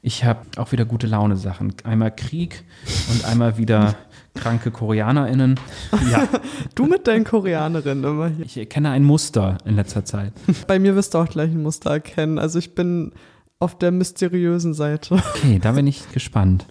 Ich habe auch wieder gute Laune Sachen. Einmal Krieg und einmal wieder kranke KoreanerInnen. Ja. du mit deinen Koreanerinnen immer hier. Ich erkenne ein Muster in letzter Zeit. Bei mir wirst du auch gleich ein Muster erkennen. Also ich bin auf der mysteriösen Seite. Okay, da bin ich gespannt.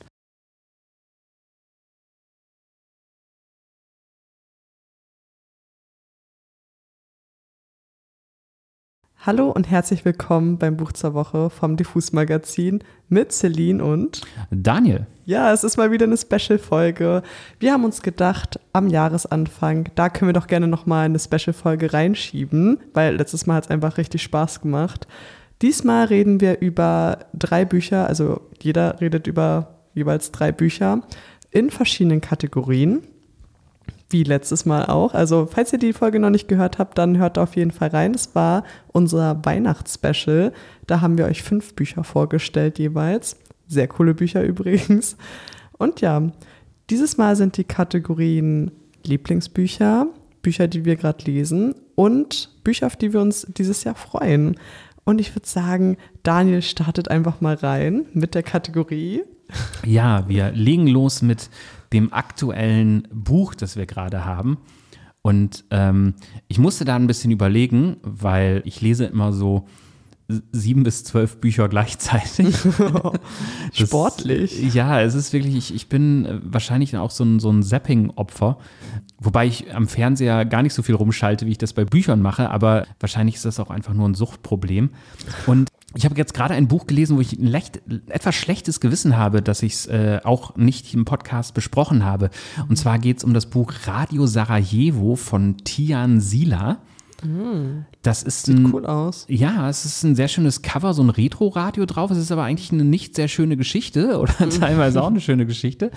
Hallo und herzlich willkommen beim Buch zur Woche vom Diffus Magazin mit Celine und Daniel. Ja, es ist mal wieder eine Special-Folge. Wir haben uns gedacht, am Jahresanfang, da können wir doch gerne nochmal eine Special-Folge reinschieben, weil letztes Mal hat es einfach richtig Spaß gemacht. Diesmal reden wir über drei Bücher, also jeder redet über jeweils drei Bücher in verschiedenen Kategorien wie letztes Mal auch. Also, falls ihr die Folge noch nicht gehört habt, dann hört auf jeden Fall rein. Es war unser Weihnachtsspecial. Da haben wir euch fünf Bücher vorgestellt jeweils. Sehr coole Bücher übrigens. Und ja, dieses Mal sind die Kategorien Lieblingsbücher, Bücher, die wir gerade lesen und Bücher, auf die wir uns dieses Jahr freuen. Und ich würde sagen, Daniel startet einfach mal rein mit der Kategorie. Ja, wir legen los mit dem aktuellen Buch, das wir gerade haben. Und ähm, ich musste da ein bisschen überlegen, weil ich lese immer so sieben bis zwölf Bücher gleichzeitig. Sportlich. Das, ja, es ist wirklich, ich, ich bin äh, wahrscheinlich auch so ein, so ein Zapping-Opfer. Wobei ich am Fernseher gar nicht so viel rumschalte, wie ich das bei Büchern mache, aber wahrscheinlich ist das auch einfach nur ein Suchtproblem. Und ich habe jetzt gerade ein Buch gelesen, wo ich ein leicht, etwas schlechtes Gewissen habe, dass ich es äh, auch nicht im Podcast besprochen habe. Und zwar geht es um das Buch Radio Sarajevo von Tian Sila. Das ist Sieht ein, cool aus. Ja, es ist ein sehr schönes Cover, so ein Retro-Radio drauf. Es ist aber eigentlich eine nicht sehr schöne Geschichte oder teilweise auch eine schöne Geschichte.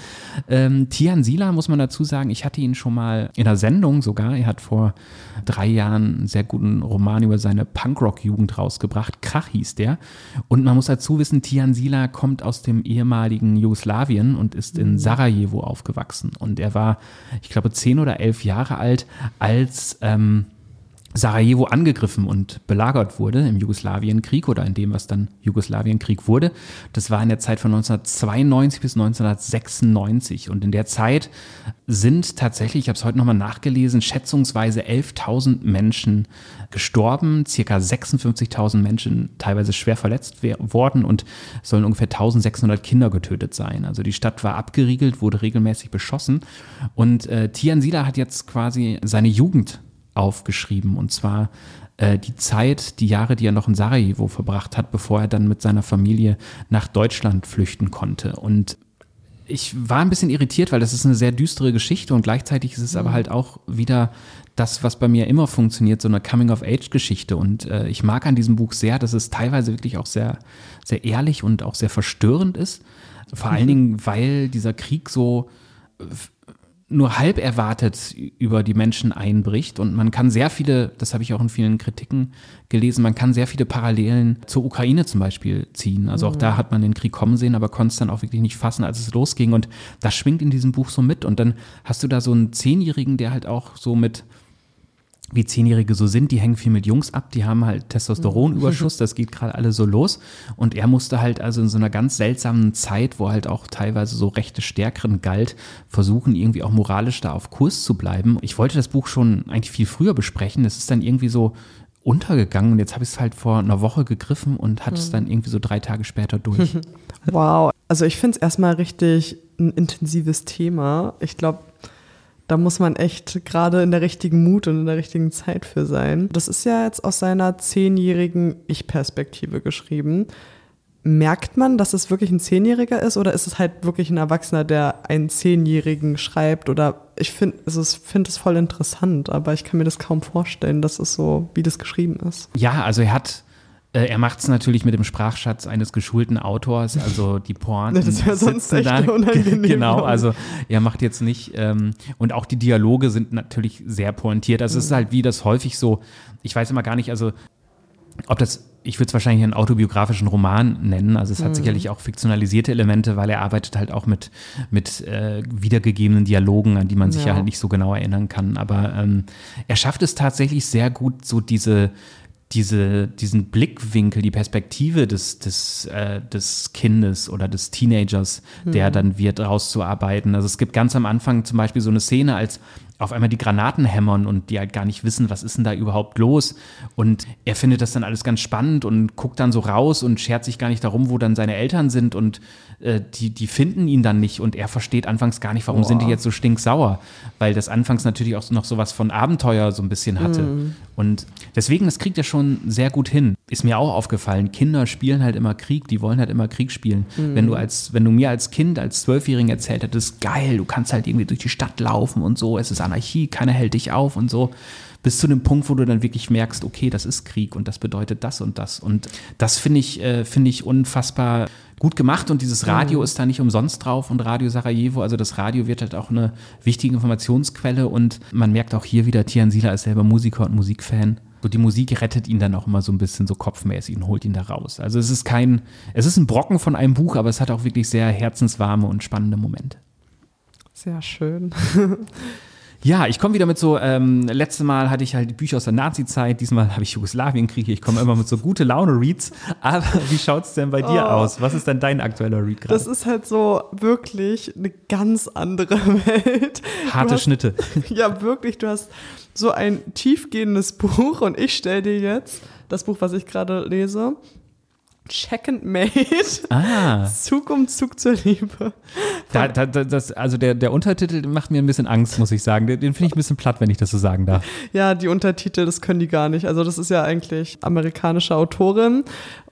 Ähm, Tian Sila muss man dazu sagen, ich hatte ihn schon mal in einer Sendung sogar. Er hat vor drei Jahren einen sehr guten Roman über seine Punkrock-Jugend rausgebracht. Krach hieß der. Und man muss dazu wissen, Tian Sila kommt aus dem ehemaligen Jugoslawien und ist in Sarajevo aufgewachsen. Und er war, ich glaube, zehn oder elf Jahre alt, als ähm, Sarajevo angegriffen und belagert wurde im Jugoslawienkrieg oder in dem, was dann Jugoslawienkrieg wurde. Das war in der Zeit von 1992 bis 1996 und in der Zeit sind tatsächlich, ich habe es heute nochmal nachgelesen, schätzungsweise 11.000 Menschen gestorben, circa 56.000 Menschen teilweise schwer verletzt worden und sollen ungefähr 1.600 Kinder getötet sein. Also die Stadt war abgeriegelt, wurde regelmäßig beschossen und äh, Tian Sila hat jetzt quasi seine Jugend aufgeschrieben. Und zwar äh, die Zeit, die Jahre, die er noch in Sarajevo verbracht hat, bevor er dann mit seiner Familie nach Deutschland flüchten konnte. Und ich war ein bisschen irritiert, weil das ist eine sehr düstere Geschichte und gleichzeitig ist es aber halt auch wieder das, was bei mir immer funktioniert, so eine Coming-of-Age-Geschichte. Und äh, ich mag an diesem Buch sehr, dass es teilweise wirklich auch sehr, sehr ehrlich und auch sehr verstörend ist. Vor allen Dingen, weil dieser Krieg so nur halb erwartet über die Menschen einbricht. Und man kann sehr viele, das habe ich auch in vielen Kritiken gelesen, man kann sehr viele Parallelen zur Ukraine zum Beispiel ziehen. Also auch da hat man den Krieg kommen sehen, aber konnte es dann auch wirklich nicht fassen, als es losging. Und das schwingt in diesem Buch so mit. Und dann hast du da so einen Zehnjährigen, der halt auch so mit wie Zehnjährige so sind, die hängen viel mit Jungs ab, die haben halt Testosteronüberschuss, das geht gerade alle so los. Und er musste halt also in so einer ganz seltsamen Zeit, wo halt auch teilweise so rechte Stärkeren galt, versuchen irgendwie auch moralisch da auf Kurs zu bleiben. Ich wollte das Buch schon eigentlich viel früher besprechen, es ist dann irgendwie so untergegangen und jetzt habe ich es halt vor einer Woche gegriffen und hatte es dann irgendwie so drei Tage später durch. Wow. Also ich finde es erstmal richtig ein intensives Thema. Ich glaube, da muss man echt gerade in der richtigen Mut und in der richtigen Zeit für sein. Das ist ja jetzt aus seiner zehnjährigen Ich-Perspektive geschrieben. Merkt man, dass es wirklich ein Zehnjähriger ist oder ist es halt wirklich ein Erwachsener, der einen Zehnjährigen schreibt? Oder ich finde also find es voll interessant, aber ich kann mir das kaum vorstellen, dass es so, wie das geschrieben ist. Ja, also er hat er macht es natürlich mit dem Sprachschatz eines geschulten Autors, also die Pointen. Das wäre sonst sitzen echt unangenehm. Genau, also er macht jetzt nicht, ähm, und auch die Dialoge sind natürlich sehr pointiert. Also es ist halt wie das häufig so, ich weiß immer gar nicht, also ob das, ich würde es wahrscheinlich einen autobiografischen Roman nennen. Also es hat sicherlich auch fiktionalisierte Elemente, weil er arbeitet halt auch mit, mit äh, wiedergegebenen Dialogen, an die man sich ja Ja. halt nicht so genau erinnern kann. Aber ähm, er schafft es tatsächlich sehr gut, so diese diese, diesen Blickwinkel, die Perspektive des, des, äh, des Kindes oder des Teenagers, der dann wird, rauszuarbeiten. Also es gibt ganz am Anfang zum Beispiel so eine Szene, als auf einmal die Granaten hämmern und die halt gar nicht wissen, was ist denn da überhaupt los. Und er findet das dann alles ganz spannend und guckt dann so raus und schert sich gar nicht darum, wo dann seine Eltern sind und äh, die, die finden ihn dann nicht und er versteht anfangs gar nicht, warum Boah. sind die jetzt so stinksauer, weil das anfangs natürlich auch so noch sowas von Abenteuer so ein bisschen hatte. Und deswegen, das kriegt er schon sehr gut hin. Ist mir auch aufgefallen, Kinder spielen halt immer Krieg, die wollen halt immer Krieg spielen. Wenn du als, wenn du mir als Kind, als Zwölfjährigen erzählt hättest, geil, du kannst halt irgendwie durch die Stadt laufen und so, es ist Anarchie, keiner hält dich auf und so. Bis zu dem Punkt, wo du dann wirklich merkst, okay, das ist Krieg und das bedeutet das und das. Und das finde ich, äh, finde ich unfassbar gut gemacht und dieses Radio ist da nicht umsonst drauf und Radio Sarajevo, also das Radio wird halt auch eine wichtige Informationsquelle und man merkt auch hier wieder, Tian Sila ist selber Musiker und Musikfan. So die Musik rettet ihn dann auch immer so ein bisschen so kopfmäßig und holt ihn da raus. Also es ist kein, es ist ein Brocken von einem Buch, aber es hat auch wirklich sehr herzenswarme und spannende Momente. Sehr schön. Ja, ich komme wieder mit so, ähm, letztes Mal hatte ich halt die Bücher aus der Nazi-Zeit, diesmal habe ich Jugoslawienkrieg, ich komme immer mit so gute Laune-Reads, aber wie schaut es denn bei dir Oh. aus? Was ist denn dein aktueller Read gerade? Das ist halt so wirklich eine ganz andere Welt. Harte hast- Schnitte. Ja, wirklich, du hast so ein tiefgehendes Buch und ich stelle dir jetzt das Buch, was ich gerade lese. Check and Made. Ah, Zug um Zug zur Liebe. da, da, das, also der, der Untertitel macht mir ein bisschen Angst, muss ich sagen. Den, den finde ich ein bisschen platt, wenn ich das so sagen darf. Ja, die Untertitel, das können die gar nicht. Also das ist ja eigentlich amerikanische Autorin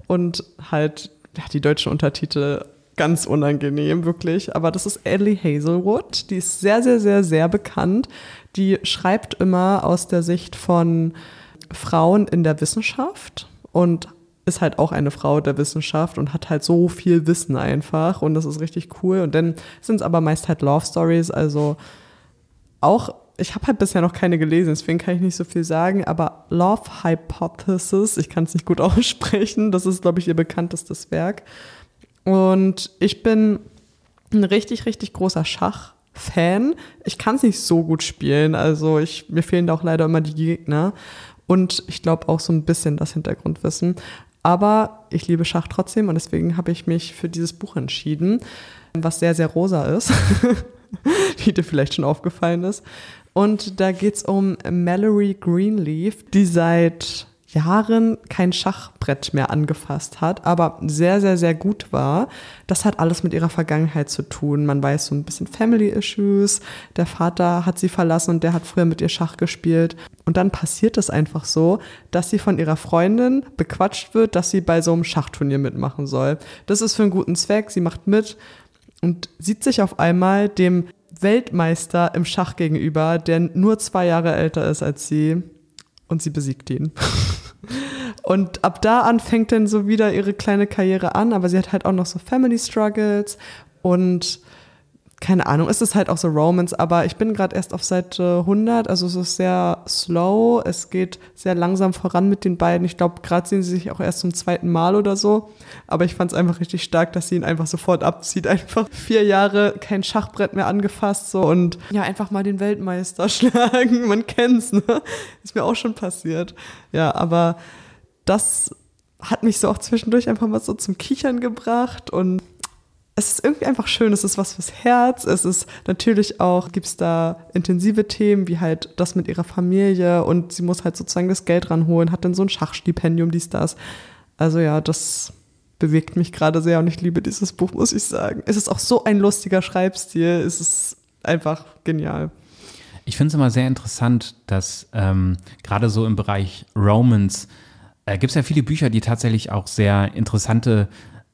und halt ja, die deutschen Untertitel ganz unangenehm, wirklich. Aber das ist Ellie Hazelwood. Die ist sehr, sehr, sehr, sehr bekannt. Die schreibt immer aus der Sicht von Frauen in der Wissenschaft und ist halt auch eine Frau der Wissenschaft und hat halt so viel Wissen einfach und das ist richtig cool. Und dann sind es aber meist halt Love Stories, also auch, ich habe halt bisher noch keine gelesen, deswegen kann ich nicht so viel sagen, aber Love Hypothesis, ich kann es nicht gut aussprechen, das ist, glaube ich, ihr bekanntestes Werk. Und ich bin ein richtig, richtig großer Schach-Fan. Ich kann es nicht so gut spielen, also ich, mir fehlen da auch leider immer die Gegner. Und ich glaube auch so ein bisschen das Hintergrundwissen. Aber ich liebe Schach trotzdem und deswegen habe ich mich für dieses Buch entschieden, was sehr, sehr rosa ist, wie dir vielleicht schon aufgefallen ist. Und da geht es um Mallory Greenleaf, die seit Jahren kein Schachbrett mehr angefasst hat, aber sehr, sehr, sehr gut war. Das hat alles mit ihrer Vergangenheit zu tun. Man weiß so ein bisschen Family Issues. Der Vater hat sie verlassen und der hat früher mit ihr Schach gespielt. Und dann passiert es einfach so, dass sie von ihrer Freundin bequatscht wird, dass sie bei so einem Schachturnier mitmachen soll. Das ist für einen guten Zweck. Sie macht mit und sieht sich auf einmal dem Weltmeister im Schach gegenüber, der nur zwei Jahre älter ist als sie. Und sie besiegt ihn. Und ab da an fängt dann so wieder ihre kleine Karriere an, aber sie hat halt auch noch so Family Struggles und keine Ahnung, es ist halt auch so Romance, aber ich bin gerade erst auf Seite 100, also es ist sehr slow, es geht sehr langsam voran mit den beiden. Ich glaube, gerade sehen sie sich auch erst zum zweiten Mal oder so, aber ich fand es einfach richtig stark, dass sie ihn einfach sofort abzieht. Einfach vier Jahre kein Schachbrett mehr angefasst so und ja, einfach mal den Weltmeister schlagen, man kennt's, ne? Ist mir auch schon passiert. Ja, aber das hat mich so auch zwischendurch einfach mal so zum Kichern gebracht und es ist irgendwie einfach schön, es ist was fürs Herz. Es ist natürlich auch, gibt es da intensive Themen, wie halt das mit ihrer Familie und sie muss halt sozusagen das Geld ranholen, hat dann so ein Schachstipendium, dies, das. Also ja, das bewegt mich gerade sehr und ich liebe dieses Buch, muss ich sagen. Es ist auch so ein lustiger Schreibstil, es ist einfach genial. Ich finde es immer sehr interessant, dass ähm, gerade so im Bereich Romance äh, gibt es ja viele Bücher, die tatsächlich auch sehr interessante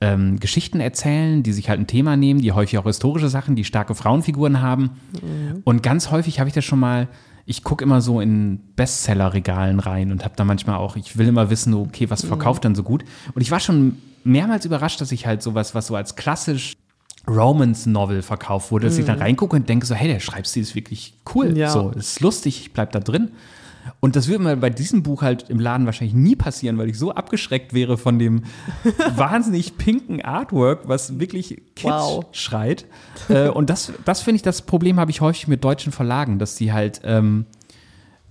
ähm, Geschichten erzählen, die sich halt ein Thema nehmen, die häufig auch historische Sachen, die starke Frauenfiguren haben. Und ganz häufig habe ich das schon mal, ich gucke immer so in Bestsellerregalen rein und habe da manchmal auch, ich will immer wissen, okay, was verkauft dann so gut. Und ich war schon mehrmals überrascht, dass ich halt sowas, was so als klassisch Romance-Novel verkauft wurde, dass ich da reingucke und denke so, hey, der Schreibstil ist wirklich cool. Ja. So, ist lustig, ich bleib da drin. Und das würde mir bei diesem Buch halt im Laden wahrscheinlich nie passieren, weil ich so abgeschreckt wäre von dem wahnsinnig pinken Artwork, was wirklich Kitsch Wow. schreit. Äh, und das, das finde ich, das Problem habe ich häufig mit deutschen Verlagen, dass die halt ähm,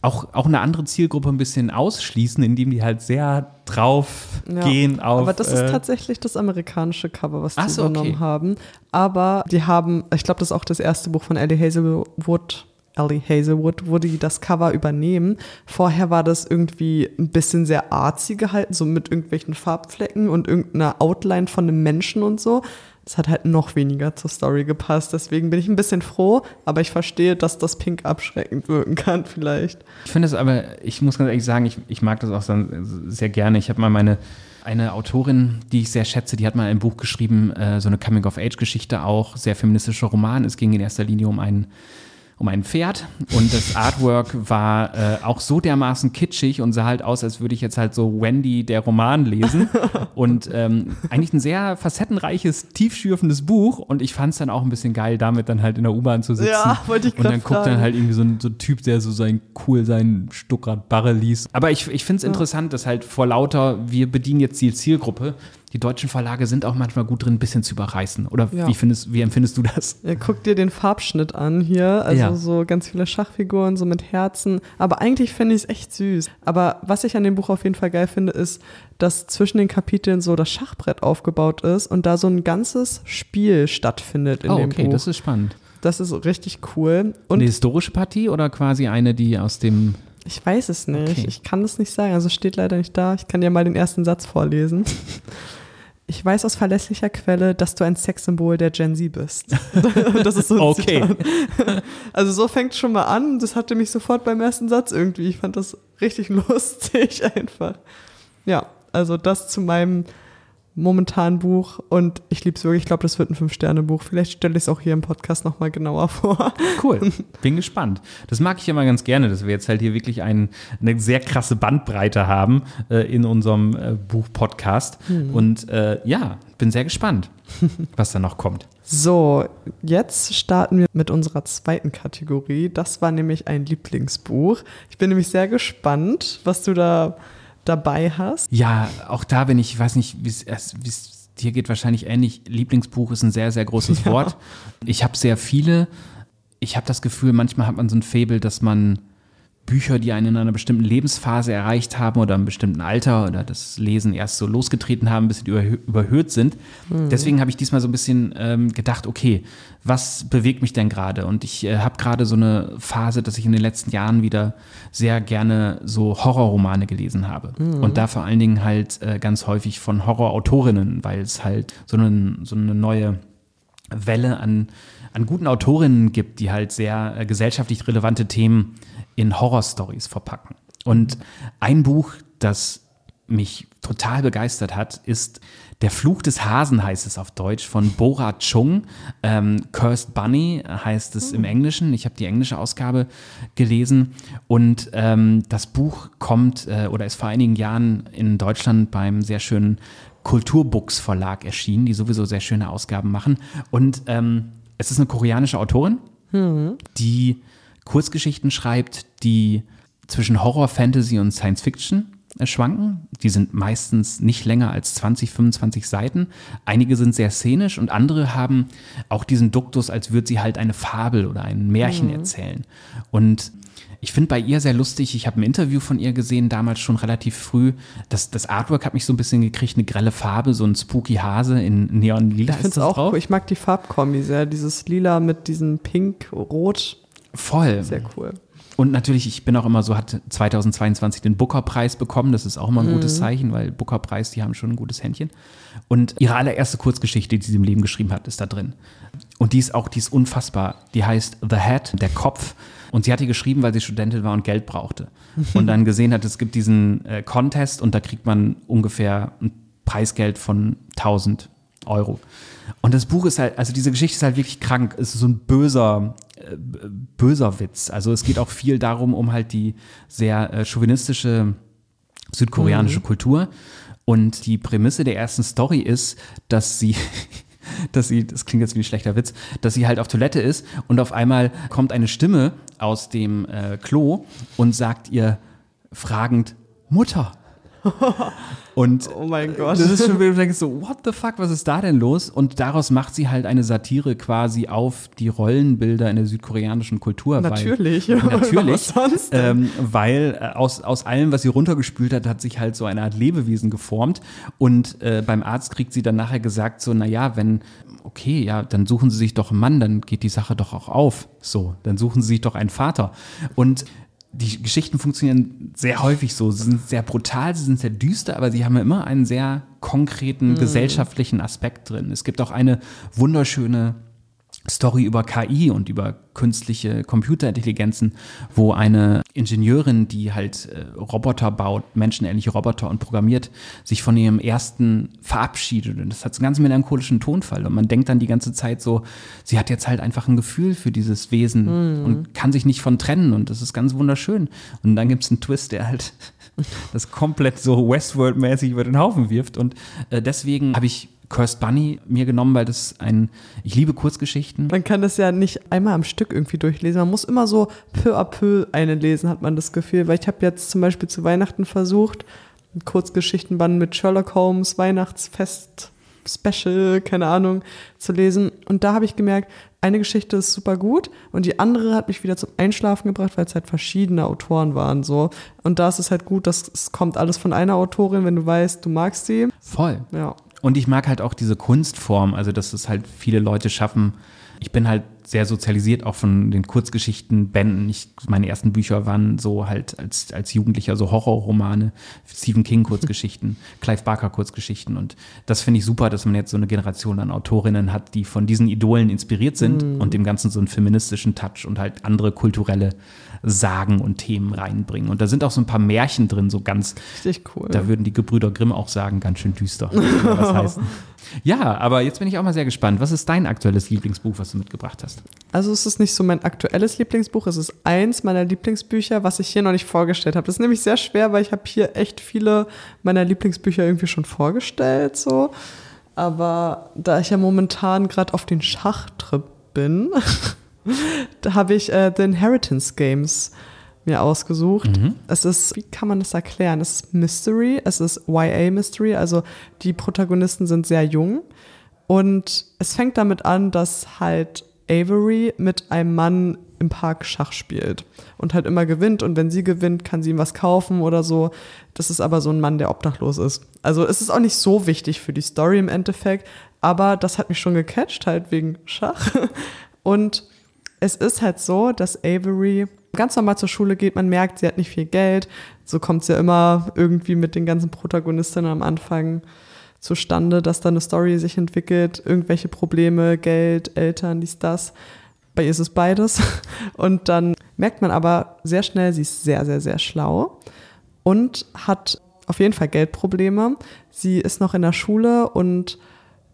auch, auch eine andere Zielgruppe ein bisschen ausschließen, indem die halt sehr drauf Ja, gehen auf. Aber das ist äh, tatsächlich das amerikanische Cover, was die so, okay. übernommen haben. Aber die haben, ich glaube, das ist auch das erste Buch von Ellie Hazelwood. Ellie Hazelwood, wo die das Cover übernehmen. Vorher war das irgendwie ein bisschen sehr artsy gehalten, so mit irgendwelchen Farbflecken und irgendeiner Outline von einem Menschen und so. Das hat halt noch weniger zur Story gepasst. Deswegen bin ich ein bisschen froh, aber ich verstehe, dass das Pink abschreckend wirken kann, vielleicht. Ich finde es aber, ich muss ganz ehrlich sagen, ich, ich mag das auch sehr gerne. Ich habe mal meine, eine Autorin, die ich sehr schätze, die hat mal ein Buch geschrieben, äh, so eine Coming-of-Age-Geschichte auch, sehr feministischer Roman. Es ging in erster Linie um einen um ein Pferd. Und das Artwork war äh, auch so dermaßen kitschig und sah halt aus, als würde ich jetzt halt so Wendy der Roman lesen. Und ähm, eigentlich ein sehr facettenreiches, tiefschürfendes Buch. Und ich fand es dann auch ein bisschen geil, damit dann halt in der U-Bahn zu sitzen. Ja, wollte ich und dann guckt dann halt irgendwie so ein, so ein Typ, der so sein cool seinen Stuckrad Barre liest. Aber ich, ich finde es interessant, dass halt vor lauter, wir bedienen jetzt die Zielgruppe, die deutschen Verlage sind auch manchmal gut drin, ein bisschen zu überreißen. Oder Ja. wie, findest, wie empfindest du das? Ja, guck dir den Farbschnitt an hier. Also Ja. so ganz viele Schachfiguren, so mit Herzen. Aber eigentlich finde ich es echt süß. Aber was ich an dem Buch auf jeden Fall geil finde, ist, dass zwischen den Kapiteln so das Schachbrett aufgebaut ist und da so ein ganzes Spiel stattfindet in oh, dem okay, Buch. das ist spannend. das ist richtig cool. Und Eine historische Partie oder quasi eine, die aus dem. ich weiß es nicht. Okay. Ich kann es nicht sagen. Also steht leider nicht da. Ich kann dir mal den ersten Satz vorlesen. Ich weiß aus verlässlicher Quelle, dass du ein Sexsymbol der Gen Z bist. das ist so Okay. Zitat. Also so fängt schon mal an. Das hatte mich sofort beim ersten Satz irgendwie. Ich fand das richtig lustig einfach. Ja, also das zu meinem momentanen Buch und ich liebe es wirklich. Ich glaube, das wird ein Fünf-Sterne-Buch. Vielleicht stelle ich es auch hier im Podcast nochmal genauer vor. Cool, bin gespannt. Das mag ich immer ganz gerne, dass wir jetzt halt hier wirklich ein, eine sehr krasse Bandbreite haben äh, in unserem äh, Buch-Podcast. Und äh, ja, bin sehr gespannt, was da noch kommt. So, jetzt starten wir mit unserer zweiten Kategorie. Das war nämlich ein Lieblingsbuch. Ich bin nämlich sehr gespannt, was du da dabei hast. Ja, auch da bin ich, ich weiß nicht, wie es es- wie es dir geht, wahrscheinlich ähnlich. Lieblingsbuch ist ein sehr, sehr großes Ja. Wort. Ich habe sehr viele. Ich habe das Gefühl, manchmal hat man so ein Faible, dass man Bücher, die einen in einer bestimmten Lebensphase erreicht haben oder einem bestimmten Alter oder das Lesen erst so losgetreten haben, ein bisschen überhö überhöht sind. Deswegen habe ich diesmal so ein bisschen ähm, gedacht, okay, was bewegt mich denn gerade? Und ich äh, habe gerade so eine Phase, dass ich in den letzten Jahren wieder sehr gerne so Horrorromane gelesen habe. Und da vor allen Dingen halt äh, ganz häufig von Horrorautorinnen, weil es halt so, eine so eine neue Welle an, an guten Autorinnen gibt, die halt sehr äh, gesellschaftlich relevante Themen in Horrorstories verpacken. Und ein Buch, das mich total begeistert hat, ist Der Fluch des Hasen heißt es auf Deutsch von Bora Chung. Ähm, Cursed Bunny heißt es im Englischen. Ich habe die englische Ausgabe gelesen und ähm, das Buch kommt äh, oder ist vor einigen Jahren in Deutschland beim sehr schönen Kulturbooks Verlag erschienen, die sowieso sehr schöne Ausgaben machen. Und ähm, es ist eine koreanische Autorin, die Kurzgeschichten schreibt, die zwischen Horror, Fantasy und Science Fiction schwanken. Die sind meistens nicht länger als 20, 25 Seiten. Einige sind sehr szenisch und andere haben auch diesen Duktus, als würde sie halt eine Fabel oder ein Märchen erzählen. Und ich finde bei ihr sehr lustig, ich habe ein Interview von ihr gesehen, damals schon relativ früh. Das, das Artwork hat mich so ein bisschen gekriegt, eine grelle Farbe, so ein spooky Hase in Neon-Lila Ich finde es auch drauf. cool. Ich mag die Farbkombi sehr. Dieses Lila mit diesem Pink, Rot. Voll. Sehr cool. Und natürlich, ich bin auch immer so, hat 2022 den Booker-Preis bekommen. Das ist auch immer ein gutes Zeichen, weil Booker-Preis, die haben schon ein gutes Händchen. Und ihre allererste Kurzgeschichte, die sie im Leben geschrieben hat, ist da drin. Und die ist auch, die ist unfassbar. Die heißt The Head, der Kopf. Und sie hat die geschrieben, weil sie Studentin war und Geld brauchte. Und dann gesehen hat, es gibt diesen äh, Contest und da kriegt man ungefähr ein Preisgeld von 1000 Euro. Und das Buch ist halt, also diese Geschichte ist halt wirklich krank. Es ist so ein böser, äh, böser Witz. Also es geht auch viel darum, um halt die sehr äh, chauvinistische südkoreanische Kultur. Und die Prämisse der ersten Story ist, dass sie, dass sie, das klingt jetzt wie ein schlechter Witz, dass sie halt auf Toilette ist und auf einmal kommt eine Stimme aus dem äh, Klo und sagt ihr fragend, Mutter. Und Oh mein Gott. das ist schon wieder, du denkst so, what the fuck, was ist da denn los? Und daraus macht sie halt eine Satire quasi auf die Rollenbilder in der südkoreanischen Kultur. Natürlich. Weil, natürlich. Was sonst? Ähm, weil äh, aus, aus allem, was sie runtergespült hat, hat sich halt so eine Art Lebewesen geformt. Und äh, beim Arzt kriegt sie dann nachher gesagt, so, naja, wenn, okay, ja, dann suchen sie sich doch einen Mann, dann geht die Sache doch auch auf. So, dann suchen sie sich doch einen Vater. Und die Geschichten funktionieren sehr häufig so. Sie sind sehr brutal, sie sind sehr düster, aber sie haben immer einen sehr konkreten gesellschaftlichen Aspekt drin. Es gibt auch eine wunderschöne Story über KI und über künstliche Computerintelligenzen, wo eine Ingenieurin, die halt äh, Roboter baut, menschenähnliche Roboter und programmiert, sich von ihrem ersten verabschiedet. Und das hat so einen ganz melancholischen Tonfall. Und man denkt dann die ganze Zeit so, sie hat jetzt halt einfach ein Gefühl für dieses Wesen und kann sich nicht von trennen. Und das ist ganz wunderschön. Und dann gibt es einen Twist, der halt das komplett so Westworld-mäßig über den Haufen wirft. Und äh, deswegen habe ich Cursed Bunny mir genommen, weil das ein, ich liebe Kurzgeschichten. Man kann das ja nicht einmal am Stück irgendwie durchlesen. Man muss immer so peu à peu eine lesen, hat man das Gefühl. Weil ich habe jetzt zum Beispiel zu Weihnachten versucht, einen Kurzgeschichtenband mit Sherlock Holmes, Weihnachtsfest, Special, keine Ahnung, zu lesen. Und da habe ich gemerkt, eine Geschichte ist super gut und die andere hat mich wieder zum Einschlafen gebracht, weil es halt verschiedene Autoren waren. so. Und da ist es halt gut, dass es kommt alles von einer Autorin, wenn du weißt, du magst sie. Voll. Ja. Und ich mag halt auch diese Kunstform, also dass es halt viele Leute schaffen. Ich bin halt sehr sozialisiert auch von den Kurzgeschichtenbänden. Ich, meine ersten Bücher waren so halt als, als Jugendlicher so Horrorromane, Stephen King Kurzgeschichten, Clive Barker Kurzgeschichten. Und das finde ich super, dass man jetzt so eine Generation an Autorinnen hat, die von diesen Idolen inspiriert sind und dem Ganzen so einen feministischen Touch und halt andere kulturelle Sagen und Themen reinbringen. Und da sind auch so ein paar Märchen drin, so ganz Richtig cool. da würden die Gebrüder Grimm auch sagen, ganz schön düster. was heißt. Ja, aber jetzt bin ich auch mal sehr gespannt. Was ist dein aktuelles Lieblingsbuch, was du mitgebracht hast? Also es ist nicht so mein aktuelles Lieblingsbuch, es ist eins meiner Lieblingsbücher, was ich hier noch nicht vorgestellt habe. Das ist nämlich sehr schwer, weil ich habe hier echt viele meiner Lieblingsbücher irgendwie schon vorgestellt, so. Aber da ich ja momentan gerade auf den Schachtrip bin, da habe ich äh, The Inheritance Games mir ausgesucht. Es ist, wie kann man das erklären? Es ist Mystery, es ist YA Mystery, also die Protagonisten sind sehr jung und es fängt damit an, dass halt Avery mit einem Mann im Park Schach spielt und halt immer gewinnt und wenn sie gewinnt, kann sie ihm was kaufen oder so. Das ist aber so ein Mann, der obdachlos ist. Also es ist auch nicht so wichtig für die Story im Endeffekt, aber das hat mich schon gecatcht, halt wegen Schach. Und es ist halt so, dass Avery ganz normal zur Schule geht, man merkt, sie hat nicht viel Geld. So kommt es ja immer irgendwie mit den ganzen Protagonistinnen am Anfang zustande, dass da eine Story sich entwickelt, irgendwelche Probleme, Geld, Eltern, dies, das. Bei ihr ist es beides. Und dann merkt man aber sehr schnell, sie ist sehr, sehr, sehr schlau und hat auf jeden Fall Geldprobleme. Sie ist noch in der Schule und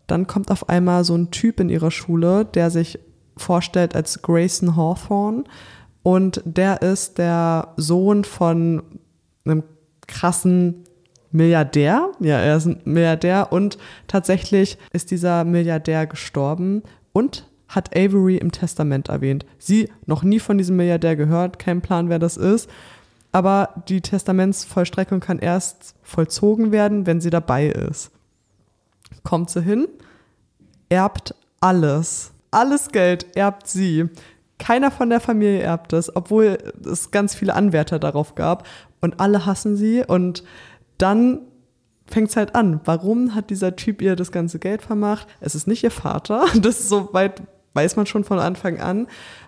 dann kommt auf einmal so ein Typ in ihrer Schule, der sich vorstellt als Grayson Hawthorne. Und der ist der Sohn von einem krassen Milliardär. Ja, er ist ein Milliardär und tatsächlich ist dieser Milliardär gestorben und hat Avery im Testament erwähnt. Sie noch nie von diesem Milliardär gehört, kein Plan, wer das ist. Aber die Testamentsvollstreckung kann erst vollzogen werden, wenn sie dabei ist. Kommt sie hin, erbt alles. Alles Geld erbt sie. Keiner von der Familie erbt es, obwohl es ganz viele Anwärter darauf gab. Und alle hassen sie. Und dann fängt es halt an. Warum hat dieser Typ ihr das ganze Geld vermacht? Es ist nicht ihr Vater. Das ist soweit weiß man schon von Anfang an.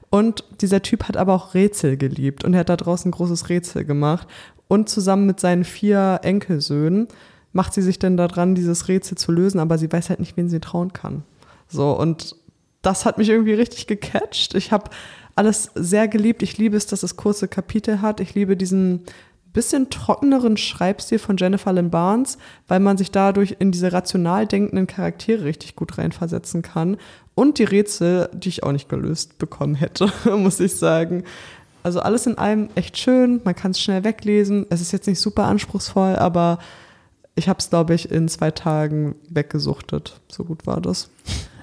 Und dieser Typ hat aber auch Rätsel geliebt und er hat da draußen ein großes Rätsel gemacht. Und zusammen mit seinen vier Enkelsöhnen macht sie sich dann daran, dieses Rätsel zu lösen, aber sie weiß halt nicht, wen sie trauen kann. So, und das hat mich irgendwie richtig gecatcht. Ich habe alles sehr geliebt. Ich liebe es, dass es kurze Kapitel hat. Ich liebe diesen bisschen trockeneren Schreibstil von Jennifer Lynn Barnes, weil man sich dadurch in diese rational denkenden Charaktere richtig gut reinversetzen kann. Und die Rätsel, die ich auch nicht gelöst bekommen hätte, muss ich sagen. Also alles in allem echt schön, man kann es schnell weglesen. Es ist jetzt nicht super anspruchsvoll, aber ich habe es, glaube ich, in zwei Tagen weggesuchtet. So gut war das.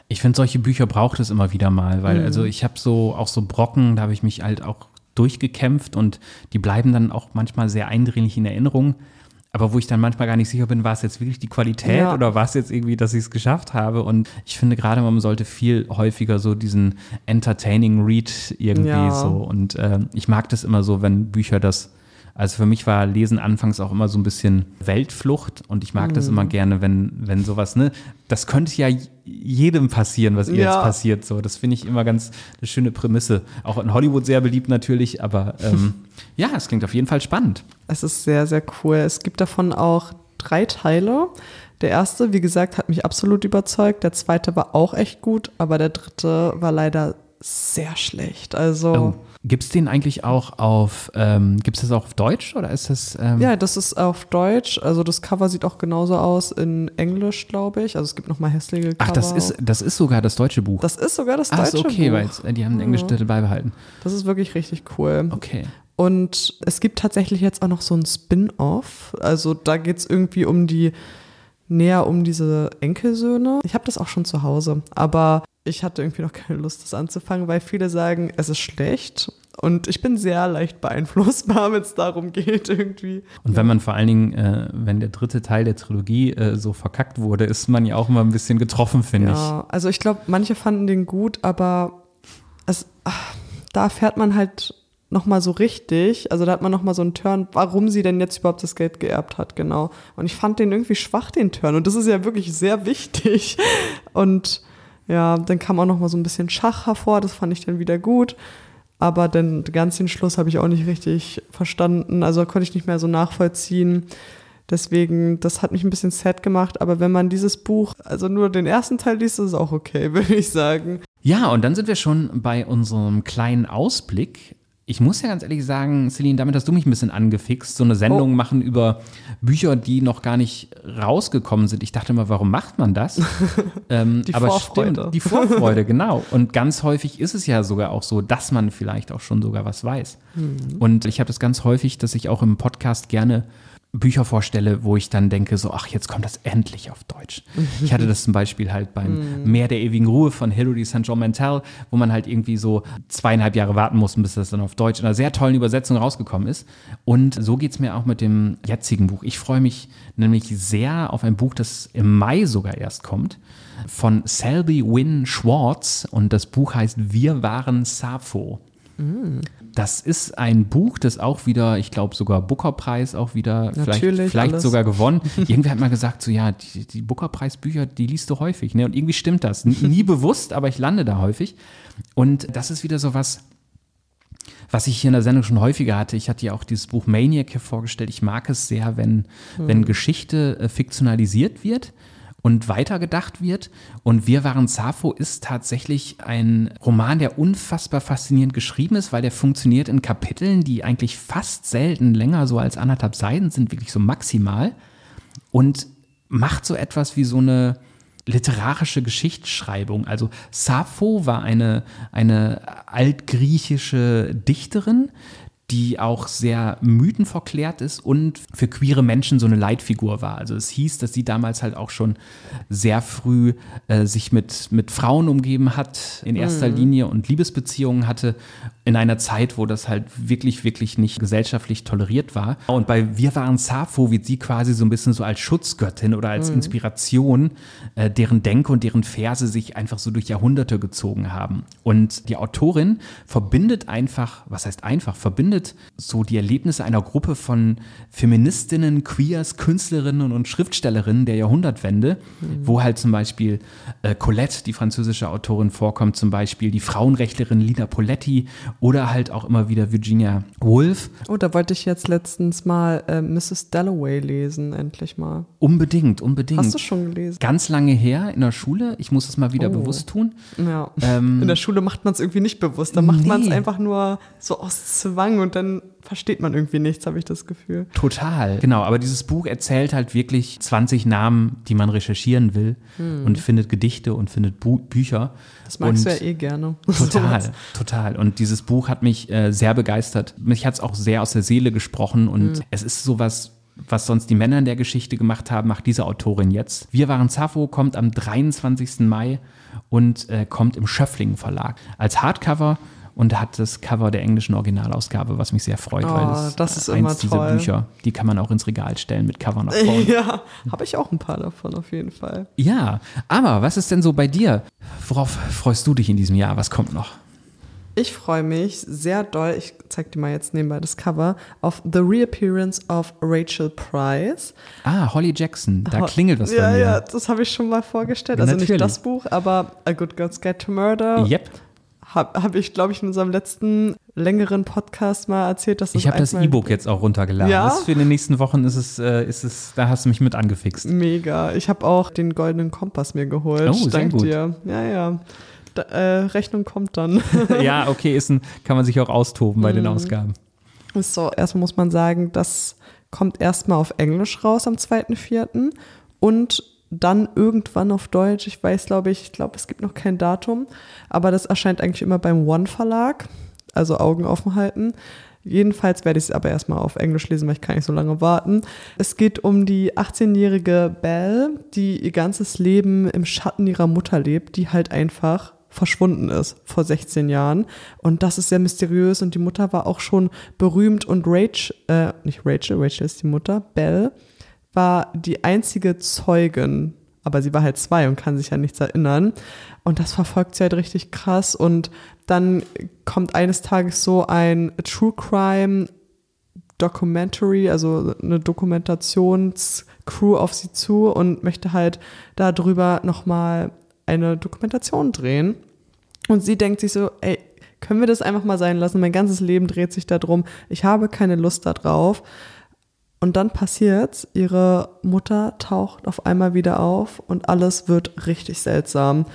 Ich finde, solche Bücher braucht es immer wieder mal, weil also ich habe so auch so Brocken, da habe ich mich halt auch durchgekämpft und die bleiben dann auch manchmal sehr eindringlich in Erinnerung. aber wo ich dann manchmal gar nicht sicher bin, war es jetzt wirklich die Qualität Ja. oder war es jetzt irgendwie, dass ich es geschafft habe. Und ich finde gerade, man sollte viel häufiger so diesen entertaining Read irgendwie Ja. so. Und ähm, ich mag das immer so, wenn Bücher das. Also für mich war Lesen anfangs auch immer so ein bisschen Weltflucht und ich mag Mhm. das immer gerne, wenn, wenn sowas, ne, das könnte ja jedem passieren, was ihr Ja. jetzt passiert. So, das finde ich immer ganz eine schöne Prämisse. Auch in Hollywood sehr beliebt natürlich, aber ähm, ja, es klingt auf jeden Fall spannend. Es ist sehr, sehr cool. Es gibt davon auch drei Teile. Der erste, wie gesagt, hat mich absolut überzeugt. Der zweite war auch echt gut, aber der dritte war leider sehr schlecht. Also, Oh. Gibt es den eigentlich auch auf, ähm, gibt es das auch auf Deutsch oder ist das? Ähm, ja, das ist auf Deutsch. Also, das Cover sieht auch genauso aus in Englisch, glaube ich. Also, es gibt nochmal hässliche Cover. Ach, das ist, das ist sogar das deutsche Buch. das ist sogar das Ach, deutsche ist okay, Buch. weil äh, die haben den englischen Titel beibehalten. Das ist wirklich richtig cool. Okay. Und es gibt tatsächlich jetzt auch noch so ein Spin-off. Also da geht es irgendwie um die, näher um diese Enkelsöhne. Ich habe das auch schon zu Hause, aber ich hatte irgendwie noch keine Lust, das anzufangen, weil viele sagen, es ist schlecht. Und ich bin sehr leicht beeinflussbar, wenn es darum geht, irgendwie. Und wenn man vor allen Dingen, äh, wenn der dritte Teil der Trilogie äh, so verkackt wurde, ist man ja auch immer ein bisschen getroffen, finde Ja, also ich glaube, manche fanden den gut, aber es, ach, da erfährt man halt nochmal so richtig, also da hat man nochmal so einen Turn, warum sie denn jetzt überhaupt das Geld geerbt hat, genau. Und ich fand den irgendwie schwach, den Turn. Und das ist ja wirklich sehr wichtig. Und ja, dann kam auch nochmal so ein bisschen Schach hervor, das fand ich dann wieder gut. Aber den Schluss habe ich auch nicht richtig verstanden. Also konnte ich nicht mehr so nachvollziehen. Deswegen, das hat mich ein bisschen sad gemacht. Aber wenn man dieses Buch, also nur den ersten Teil liest, ist es auch okay, würde ich sagen. Ja, und dann sind wir schon bei unserem kleinen Ausblick. Ich muss ja ganz ehrlich sagen, Celine, damit hast du mich ein bisschen angefixt, so eine Sendung Oh. machen über Bücher, die noch gar nicht rausgekommen sind. Ich dachte immer, warum macht man das? ähm, Die aber Vorfreude. Stimmt, die Vorfreude, genau. Und ganz häufig ist es ja sogar auch so, dass man vielleicht auch schon sogar was weiß. Und ich habe das ganz häufig, dass ich auch im Podcast gerne Bücher vorstelle, wo ich dann denke, so, ach, jetzt kommt das endlich auf Deutsch. Ich hatte das zum Beispiel halt beim Meer der ewigen Ruhe von Hilary St. John Mantel, wo man halt irgendwie so zweieinhalb Jahre warten musste, bis das dann auf Deutsch in einer sehr tollen Übersetzung rausgekommen ist. Und so geht es mir auch mit dem jetzigen Buch. Ich freue mich nämlich sehr auf ein Buch, das im Mai sogar erst kommt, von Selby Wynne Schwartz. Und das Buch heißt Wir waren Sappho. Das ist ein Buch, das auch wieder, ich glaube sogar Booker-Preis auch wieder, vielleicht, Natürlich, vielleicht alles. sogar gewonnen. Irgendwer hat mal gesagt, so ja, die, die Booker-Preis-Bücher, die liest du häufig. Ne? Und irgendwie stimmt das. Nie bewusst, aber ich lande da häufig. Und das ist wieder so was, was ich hier in der Sendung schon häufiger hatte. Ich hatte ja auch dieses Buch Maniac hier vorgestellt. Ich mag es sehr, wenn, wenn Geschichte äh, fiktionalisiert wird und weitergedacht wird. Und Wir waren Sappho ist tatsächlich ein Roman, der unfassbar faszinierend geschrieben ist, weil der funktioniert in Kapiteln, die eigentlich fast selten länger so als anderthalb Seiten sind, wirklich so maximal. Und macht so etwas wie so eine literarische Geschichtsschreibung. Also Sappho war eine, eine altgriechische Dichterin, die auch sehr mythenverklärt ist und für queere Menschen so eine Leitfigur war. Also es hieß, dass sie damals halt auch schon sehr früh äh, sich mit, mit Frauen umgeben hat, in erster Linie und Liebesbeziehungen hatte, in einer Zeit, wo das halt wirklich, wirklich nicht gesellschaftlich toleriert war. Und bei Wir waren Sappho wird sie quasi so ein bisschen so als Schutzgöttin oder als Inspiration, äh, deren Denke und deren Verse sich einfach so durch Jahrhunderte gezogen haben. Und die Autorin verbindet einfach, was heißt einfach, verbindet so die Erlebnisse einer Gruppe von Feministinnen, Queers, Künstlerinnen und Schriftstellerinnen der Jahrhundertwende, wo halt zum Beispiel äh, Colette, die französische Autorin, vorkommt, zum Beispiel die Frauenrechtlerin Lina Poletti oder halt auch immer wieder Virginia Woolf. Oh, da wollte ich jetzt letztens mal äh, Mrs. Dalloway lesen, endlich mal. Unbedingt, unbedingt. Hast du schon gelesen? Ganz lange her in der Schule. Ich muss es mal wieder Oh. bewusst tun. Ja. Ähm, In der Schule macht man es irgendwie nicht bewusst. Da macht Nee. man es einfach nur so aus Zwang und dann versteht man irgendwie nichts, habe ich das Gefühl. Total. Genau, aber dieses Buch erzählt halt wirklich 20 Namen, die man recherchieren will und findet Gedichte und findet Bu Bücher. Das magst und du ja eh gerne. Total, Sowas. total. Und dieses Buch hat mich äh, sehr begeistert. Mich hat es auch sehr aus der Seele gesprochen und es ist sowas, was sonst die Männer in der Geschichte gemacht haben, macht diese Autorin jetzt. Wir waren Sappho kommt am 23. Mai und äh, kommt im Schöfflingen Verlag als Hardcover und hat das Cover der englischen Originalausgabe, was mich sehr freut, Oh, weil das, das ist eins immer dieser toll. Bücher, die kann man auch ins Regal stellen mit Cover nach vorne. Ja, habe ich auch ein paar davon auf jeden Fall. Ja, aber was ist denn so bei dir? Worauf freust du dich in diesem Jahr? Was kommt noch? Ich freue mich sehr doll, ich zeig dir mal jetzt nebenbei das Cover, auf The Reappearance of Rachel Price. Ah, Holly Jackson, da klingelt was ja, bei mir. Ja, das habe ich schon mal vorgestellt. Also Natürlich. nicht das Buch, aber A Good Girls Guide to Murder. Yep. Habe hab ich, glaube ich, in unserem letzten längeren Podcast mal erzählt, dass Ich habe das E-Book jetzt auch runtergeladen. Ja? Das für in den nächsten Wochen ist es, äh, ist es, da hast du mich mit angefixt. Mega. Ich habe auch den goldenen Kompass mir geholt. Oh, sehr Dank gut. dir. Ja, ja. Da, äh, Rechnung kommt dann. ja, okay, ist ein, kann man sich auch austoben bei den Mhm. Ausgaben. So, erstmal muss man sagen, das kommt erstmal auf Englisch raus am 2.4. und dann irgendwann auf Deutsch. Ich weiß, glaube ich, ich glaube, es gibt noch kein Datum, aber das erscheint eigentlich immer beim One Verlag, also Augen offen halten. Jedenfalls werde ich es aber erstmal auf Englisch lesen, weil ich kann nicht so lange warten. Es geht um die 18-jährige Belle, die ihr ganzes Leben im Schatten ihrer Mutter lebt, die halt einfach verschwunden ist vor 16 Jahren. Und das ist sehr mysteriös und die Mutter war auch schon berühmt und Rachel, äh, nicht Rachel, Rachel ist die Mutter, Belle war die einzige Zeugin, aber sie war halt zwei und kann sich an nichts erinnern. Und das verfolgt sie halt richtig krass. Und dann kommt eines Tages so ein True Crime Documentary, also eine Dokumentationscrew auf sie zu und möchte halt darüber nochmal eine Dokumentation drehen. Und sie denkt sich so, ey, können wir das einfach mal sein lassen? Mein ganzes Leben dreht sich darum. Ich habe keine Lust darauf. Und dann passiert's, ihre Mutter taucht auf einmal wieder auf und alles wird richtig seltsam.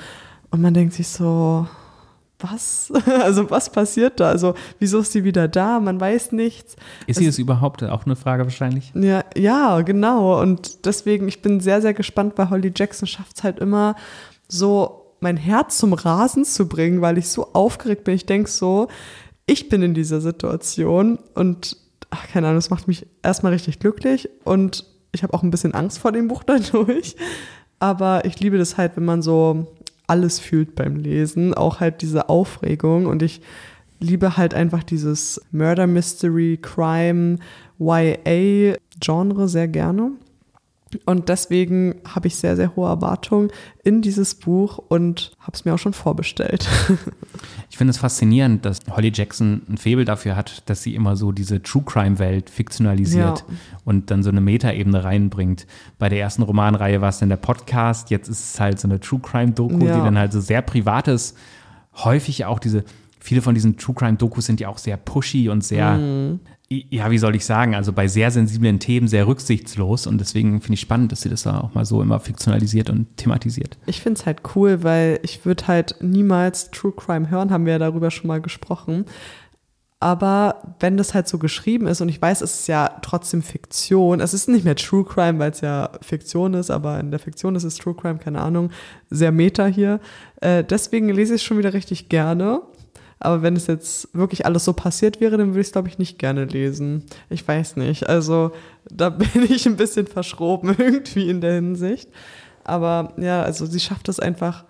Und man denkt sich so, was? Also was passiert da? Also wieso ist sie wieder da? Man weiß nichts. Ist sie es überhaupt? Auch eine Frage wahrscheinlich. Ja, ja, genau. Und deswegen, ich bin sehr, sehr gespannt, weil Holly Jackson schafft es halt immer so, mein Herz zum Rasen zu bringen, weil ich so aufgeregt bin. Ich denke so, ich bin in dieser Situation und ach, keine Ahnung, das macht mich erstmal richtig glücklich und ich habe auch ein bisschen Angst vor dem Buch dadurch. Aber ich liebe das halt, wenn man so alles fühlt beim Lesen, auch halt diese Aufregung und ich liebe halt einfach dieses Murder Mystery, Crime, YA Genre sehr gerne. Und deswegen habe ich sehr, sehr hohe Erwartungen in dieses Buch und habe es mir auch schon vorbestellt. Ich finde es faszinierend, dass Holly Jackson ein Faible dafür hat, dass sie immer so diese True Crime Welt fiktionalisiert Ja. und dann so eine Metaebene reinbringt. Bei der ersten Romanreihe war es dann der Podcast, jetzt ist es halt so eine True Crime Doku, Ja. die dann halt so sehr privates, häufig auch diese viele von diesen True Crime Dokus sind ja auch sehr pushy und sehr Mhm. ja, wie soll ich sagen, also bei sehr sensiblen Themen sehr rücksichtslos und deswegen finde ich spannend, dass sie das da auch mal so immer fiktionalisiert und thematisiert. Ich finde es halt cool, weil ich würde halt niemals True Crime hören, haben wir ja darüber schon mal gesprochen. Aber wenn das halt so geschrieben ist und ich weiß, es ist ja trotzdem Fiktion, es ist nicht mehr True Crime, weil es ja Fiktion ist, aber in der Fiktion ist es True Crime, keine Ahnung, sehr meta hier. Äh, deswegen lese ich es schon wieder richtig gerne. Aber wenn es jetzt wirklich alles so passiert wäre, dann würde ich es, glaube ich, nicht gerne lesen. Ich weiß nicht. Also da bin ich ein bisschen verschroben irgendwie in der Hinsicht. Aber ja, also sie schafft es einfach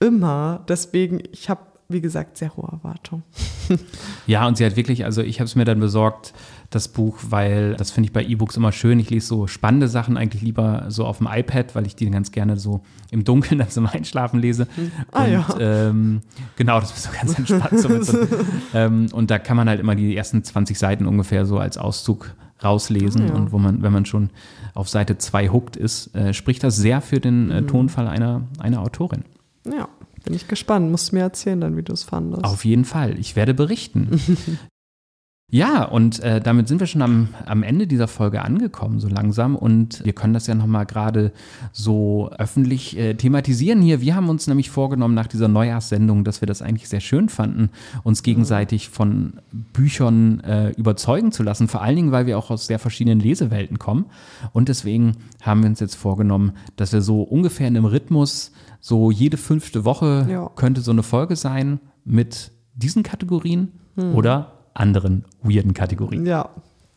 immer. Deswegen, ich habe, wie gesagt, sehr hohe Erwartungen. Ja, und sie hat wirklich, also ich habe es mir dann besorgt, das Buch, weil das finde ich bei E-Books immer schön. Ich lese so spannende Sachen eigentlich lieber so auf dem iPad, weil ich die ganz gerne so im Dunkeln dann zum Einschlafen lese. Ah, und, ja. ähm, genau, das ist so ganz entspannt. So mit so, ähm, und da kann man halt immer die ersten 20 Seiten ungefähr so als Auszug rauslesen. Ah, ja. Und wo man, wenn man schon auf Seite 2 hooked ist, äh, spricht das sehr für den äh, Tonfall einer, einer Autorin. Ja, bin ich gespannt. Musst du mir erzählen dann, wie du es fandest. Auf jeden Fall. Ich werde berichten. ja, und äh, damit sind wir schon am, am Ende dieser Folge angekommen, so langsam. Und wir können das ja nochmal gerade so öffentlich äh, thematisieren hier. Wir haben uns nämlich vorgenommen nach dieser Neujahrssendung, dass wir das eigentlich sehr schön fanden, uns gegenseitig von Büchern äh, überzeugen zu lassen. Vor allen Dingen, weil wir auch aus sehr verschiedenen Lesewelten kommen. Und deswegen haben wir uns jetzt vorgenommen, dass wir so ungefähr in einem Rhythmus, so jede fünfte Woche Ja. könnte so eine Folge sein mit diesen Kategorien oder anderen weirden Kategorien. Ja,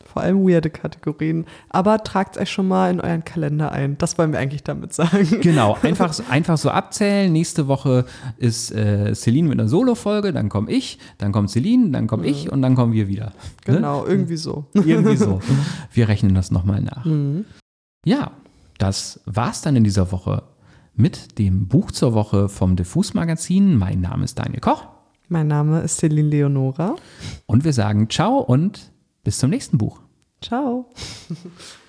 Vor allem weirde Kategorien. Aber tragt euch schon mal in euren Kalender ein. Das wollen wir eigentlich damit sagen. Genau, einfach, so- einfach so abzählen. Nächste Woche ist äh, Celine mit einer Solo-Folge, dann komme ich, dann kommt Celine, dann komme ich und dann kommen wir wieder. Ne? Genau, irgendwie so. Irgendwie so. Wir rechnen das nochmal nach. Ja, das war's dann in dieser Woche mit dem Buch zur Woche vom Diffus Magazin. Mein Name ist Daniel Koch Mein Name ist Celine Leonora. und wir sagen Ciao und bis zum nächsten Buch. Ciao.